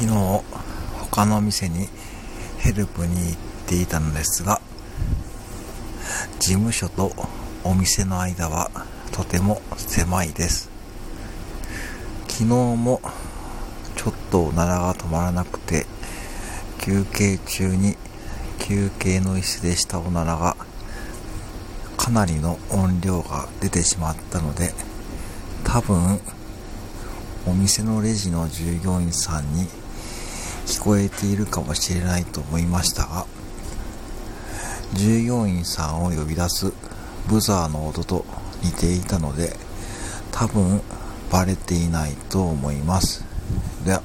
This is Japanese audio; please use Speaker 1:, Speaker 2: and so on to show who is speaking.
Speaker 1: 昨日他の店にヘルプに行っていたのですが事務所とお店の間はとても狭いです。昨日もちょっとおならが止まらなくて休憩中に休憩の椅子でしたおならがかなりの音量が出てしまったので多分お店のレジの従業員さんに聞こえているかもしれないと思いましたが従業員さんを呼び出すブザーの音と似ていたので多分バレていないと思います。では